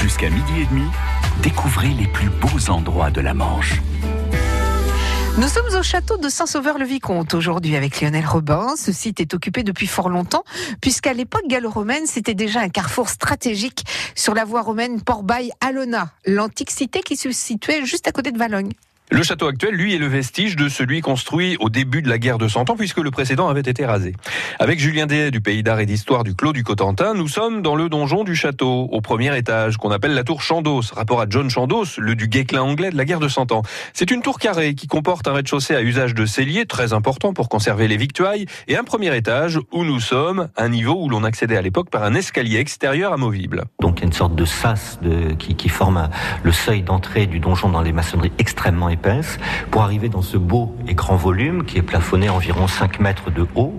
Jusqu'à midi et demi, découvrez les plus beaux endroits de la Manche. Nous sommes au château de Saint-Sauveur-le-Vicomte aujourd'hui avec Lionel Robin. Ce site est occupé depuis fort longtemps puisqu'à l'époque gallo-romaine, c'était déjà un carrefour stratégique sur la voie romaine Port-Bail-Alona, l'antique cité qui se situait juste à côté de Valogne. Le château actuel, lui, est le vestige de celui construit au début de la guerre de Cent Ans, puisque le précédent avait été rasé. Avec Julien Dehay du Pays d'Art et d'Histoire du Clos du Cotentin, nous sommes dans le donjon du château, au premier étage, qu'on appelle la tour Chandos, rapport à John Chandos, le du Guesclin anglais de la guerre de Cent Ans. C'est une tour carrée qui comporte un rez-de-chaussée à usage de cellier, très important pour conserver les victuailles, et un premier étage où nous sommes, un niveau où l'on accédait à l'époque par un escalier extérieur amovible. Donc une sorte de sas qui, forme le seuil d'entrée du donjon dans les maçonneries extrêmement épaisse pour arriver dans ce beau et grand volume qui est plafonné environ 5 mètres de haut,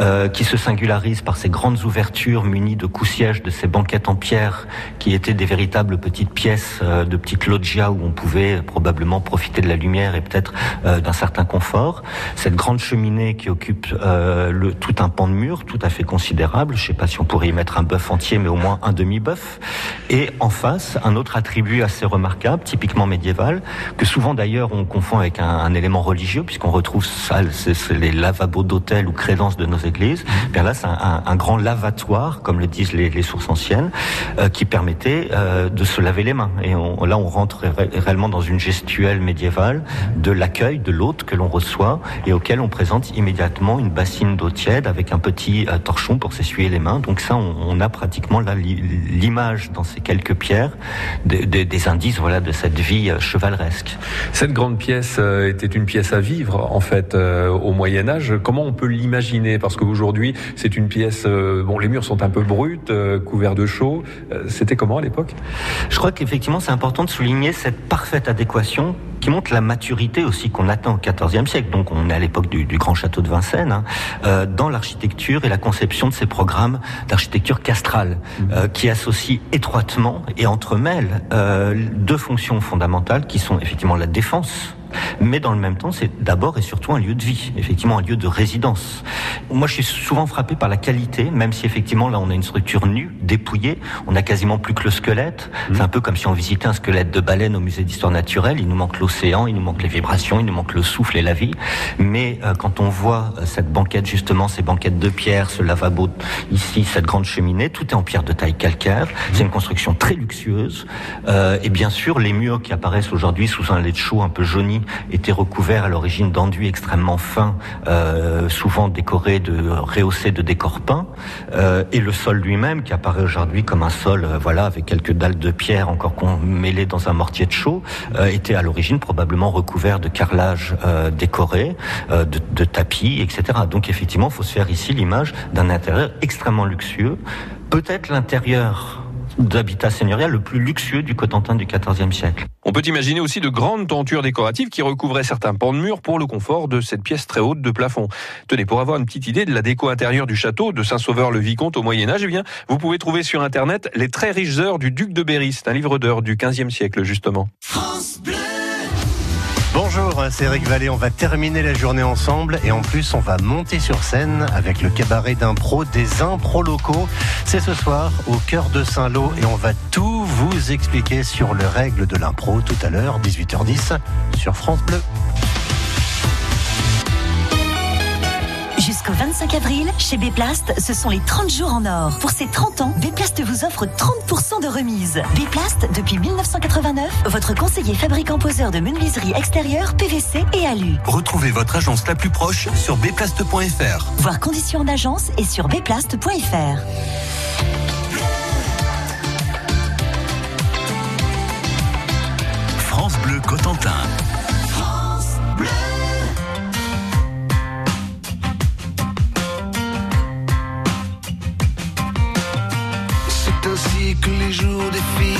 euh, qui se singularise par ces grandes ouvertures munies de coussièges de ces banquettes en pierre qui étaient des véritables petites pièces euh, de petites loggias où on pouvait probablement profiter de la lumière et peut-être euh, d'un certain confort. Cette grande cheminée qui occupe tout un pan de mur tout à fait considérable. Je ne sais pas si on pourrait y mettre un bœuf entier, mais au moins un demi-bœuf. Et en face, un autre attribut assez remarquable, typiquement médiéval, que souvent d'ailleurs on confond avec un, un élément religieux, puisqu'on retrouve ça, c'est les lavabos d'hôtel ou crédences de nos églises. Mmh. Bien là, c'est un, un, grand lavatoire, comme le disent les, les sources anciennes, euh, qui permettait euh, de se laver les mains. Et on, là, on rentre ré réellement dans une gestuelle médiévale de l'accueil de l'hôte que l'on reçoit et auquel on présente immédiatement une bassine d'eau tiède avec un petit euh, torchon pour s'essuyer les mains. Donc ça, on, on a pratiquement là l'image dans ces quelques pierres de, de, des indices voilà de cette vie chevaleresque. Cette grande pièce euh, était une pièce à vivre en fait euh, au Moyen Âge. Comment on peut l'imaginer? Parce qu'aujourd'hui c'est une pièce. Euh, bon, les murs sont un peu bruts, couverts de chaux. C'était comment à l'époque? Je crois qu'effectivement c'est important de souligner cette parfaite adéquation qui montre la maturité aussi qu'on atteint au XIVe siècle. Donc on est à l'époque du, du, grand château de Vincennes hein, euh, dans l'architecture et la conception de ces programmes d'architecture castrale mmh. qui associent étroitement et entremêlent deux fonctions fondamentales qui sont effectivement la défense mais dans le même temps, c'est d'abord et surtout un lieu de vie, effectivement un lieu de résidence. Moi, je suis souvent frappé par la qualité, même si effectivement là on a une structure nue, dépouillée, on a quasiment plus que le squelette. Mmh. C'est un peu comme si on visitait un squelette de baleine au musée d'histoire naturelle. Il nous manque l'océan, il nous manque les vibrations, il nous manque le souffle et la vie. Mais euh, quand on voit euh, cette banquette justement, ces banquettes de pierre, ce lavabo ici, cette grande cheminée, tout est en pierre de taille calcaire. Mmh. C'est une construction très luxueuse. Euh, et bien sûr, les murs qui apparaissent aujourd'hui sous un lait de chaux un peu jauni était recouvert à l'origine d'enduits extrêmement fins, euh, souvent décorés de rehaussés de décors peints, euh, et le sol lui-même qui apparaît aujourd'hui comme un sol, euh, voilà, avec quelques dalles de pierre encore mêlées dans un mortier de chaux, était à l'origine probablement recouvert de carrelage décoré, de tapis, etc. Donc effectivement, il faut se faire ici l'image d'un intérieur extrêmement luxueux, peut-être l'intérieur d'habitat seigneurial le plus luxueux du Cotentin du XIVe siècle. On peut imaginer aussi de grandes tentures décoratives qui recouvraient certains pans de murs pour le confort de cette pièce très haute de plafond. Tenez, pour avoir une petite idée de la déco intérieure du château de Saint-Sauveur-le-Vicomte au Moyen-Âge, eh bien, vous pouvez trouver sur Internet les très riches heures du duc de Berry. C'est un livre d'heures du XVe siècle, justement. France Bleu Bonjour, c'est Eric Vallée. On va terminer la journée ensemble et en plus, on va monter sur scène avec le cabaret d'impro des impros locaux. C'est ce soir au cœur de Saint-Lô et on va tout vous expliquer sur les règles de l'impro tout à l'heure, 18h10 sur France Bleu. Jusqu'au 25 avril, chez Béplast, ce sont les 30 jours en or. Pour ces 30 ans, Béplast vous offre 30% de remise. Béplast, depuis 1989, votre conseiller fabricant poseur de menuiserie extérieure, PVC et alu. Retrouvez votre agence la plus proche sur béplast.fr. Voir conditions en agence et sur béplast.fr. France Bleu Cotentin. Que les jours défilent,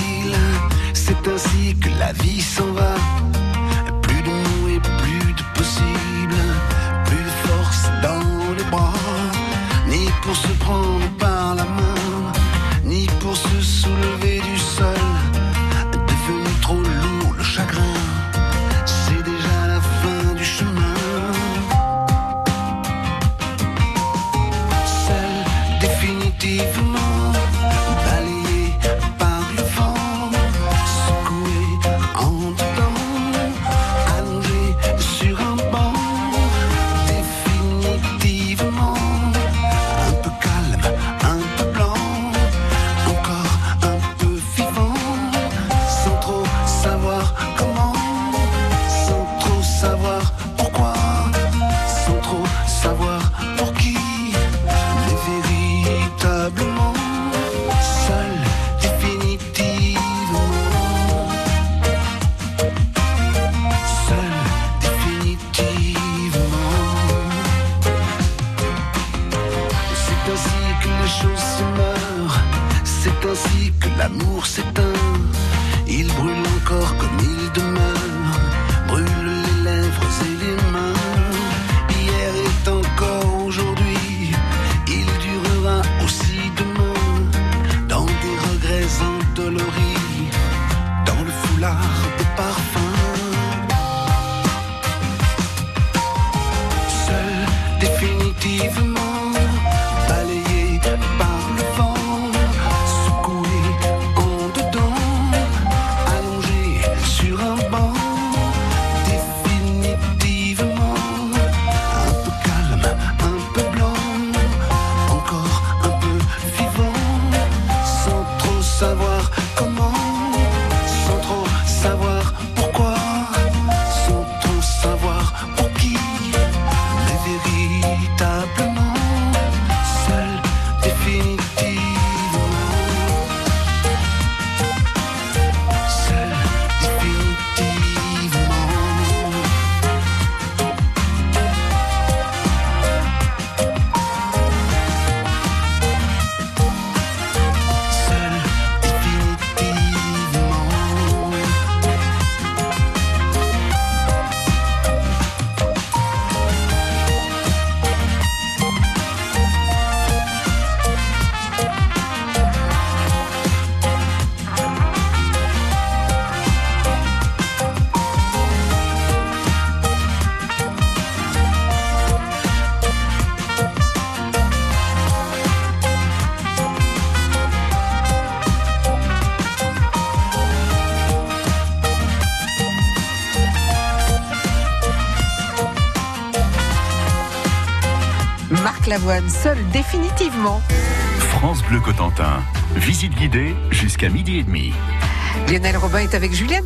Marc Lavoine, seul définitivement. France Bleu Cotentin. Visite guidée jusqu'à midi et demi. Lionel Robin est avec Julien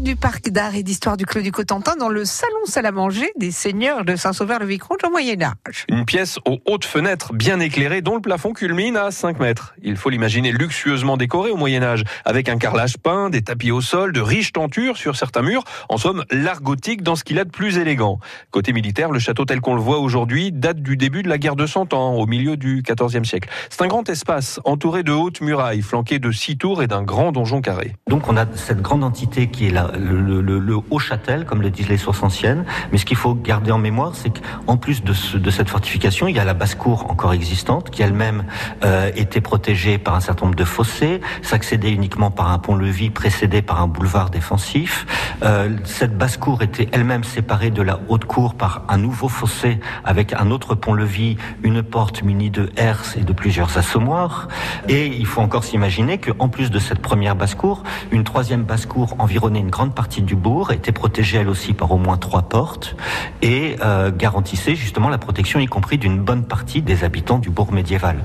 du Parc d'art et d'histoire du Clos du Cotentin dans le salon salle à manger des seigneurs de Saint-Sauveur-le-Vicomte au Moyen-Âge. Une pièce aux hautes fenêtres bien éclairées dont le plafond culmine à 5 mètres. Il faut l'imaginer luxueusement décoré au Moyen-Âge avec un carrelage peint, des tapis au sol, de riches tentures sur certains murs. En somme, l'art gothique dans ce qu'il a de plus élégant. Côté militaire, le château tel qu'on le voit aujourd'hui date du début de la guerre de Cent Ans, au milieu du XIVe siècle. C'est un grand espace entouré de hautes murailles, flanqué de six tours et d'un grand donjon carré. Donc on a cette grande entité qui est le, Haut-Châtel, comme le disent les sources anciennes. Mais ce qu'il faut garder en mémoire, c'est qu'en plus de cette fortification, il y a la basse-cour encore existante, qui elle-même euh, était protégée par un certain nombre de fossés, s'accédait uniquement par un pont-levis précédé par un boulevard défensif. Euh, cette basse-cour était elle-même séparée de la haute-cour par un nouveau fossé avec un autre pont-levis, une porte munie de herses et de plusieurs assommoirs. Et il faut encore s'imaginer qu'en plus de cette première basse-cour, une troisième basse-cour environnait une grande partie du bourg, était protégée elle aussi par au moins trois portes et euh, garantissait justement la protection, y compris d'une bonne partie des habitants du bourg médiéval.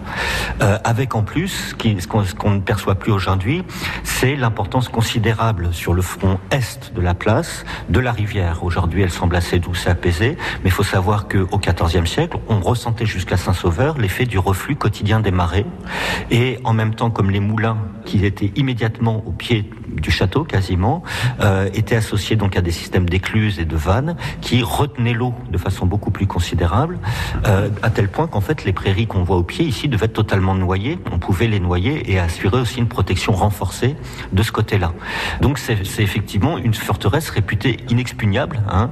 Euh, avec en plus, ce qu'on ne perçoit plus aujourd'hui, c'est l'importance considérable sur le front est de la place de la rivière. Aujourd'hui, elle semble assez douce et apaisée, mais il faut savoir qu'au XIVe siècle, on ressentait jusqu'à Saint-Sauveur l'effet du reflux quotidien des marées, et en même temps, comme les moulins qui étaient immédiatement au pied du château quasiment, euh, étaient associés donc à des systèmes d'écluses et de vannes qui retenaient l'eau de façon beaucoup plus considérable, euh, à tel point qu'en fait les prairies qu'on voit au pied ici devaient être totalement noyées. On pouvait les noyer et assurer aussi une protection renforcée de ce côté-là. Donc c'est c'est effectivement une forteresse réputée inexpugnable, hein,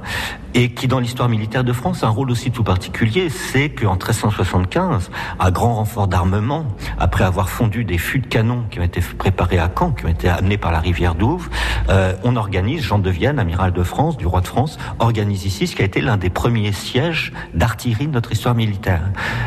et qui dans l'histoire militaire de France a un rôle aussi tout particulier, c'est qu'en 1375, à grand renfort d'armement, après avoir fondu des fûts de canon qui ont été préparés à Caen, qui ont été amenés par la rivière Douve, euh, on organise, Jean de Vienne, amiral de France, du roi de France, organise ici ce qui a été l'un des premiers sièges d'artillerie de notre histoire militaire.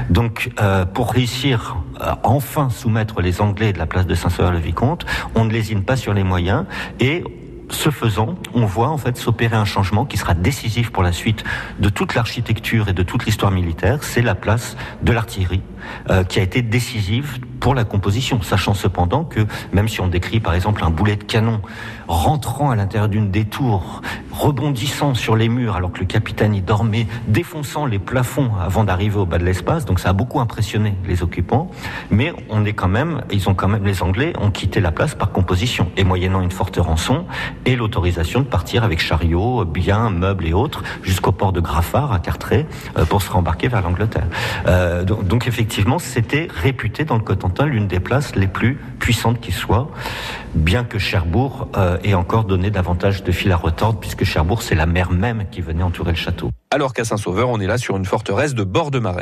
Donc euh, pour réussir à enfin soumettre les Anglais de la place de Saint-Sauveur-le-Vicomte, on ne lésine pas sur les moyens et ce faisant, on voit en fait s'opérer un changement qui sera décisif pour la suite de toute l'architecture et de toute l'histoire militaire. C'est la place de l'artillerie euh, qui a été décisive pour la composition, sachant cependant que même si on décrit par exemple un boulet de canon rentrant à l'intérieur d'une des tours, rebondissant sur les murs alors que le capitaine y dormait, défonçant les plafonds avant d'arriver au bas de l'espace, donc ça a beaucoup impressionné les occupants, mais on est quand même, ils ont quand même, les Anglais ont quitté la place par composition et moyennant une forte rançon et l'autorisation de partir avec chariots, biens, meubles et autres jusqu'au port de Graffard à Carteret euh, pour se rembarquer vers l'Angleterre. Euh, donc, donc effectivement, c'était réputé dans le Cotentin l'une des places les plus puissantes qui soit, bien que Cherbourg euh, ait encore donné davantage de fil à retordre puisque Cherbourg c'est la mer même qui venait entourer le château. Alors qu'à Saint-Sauveur, on est là sur une forteresse de bord de marais.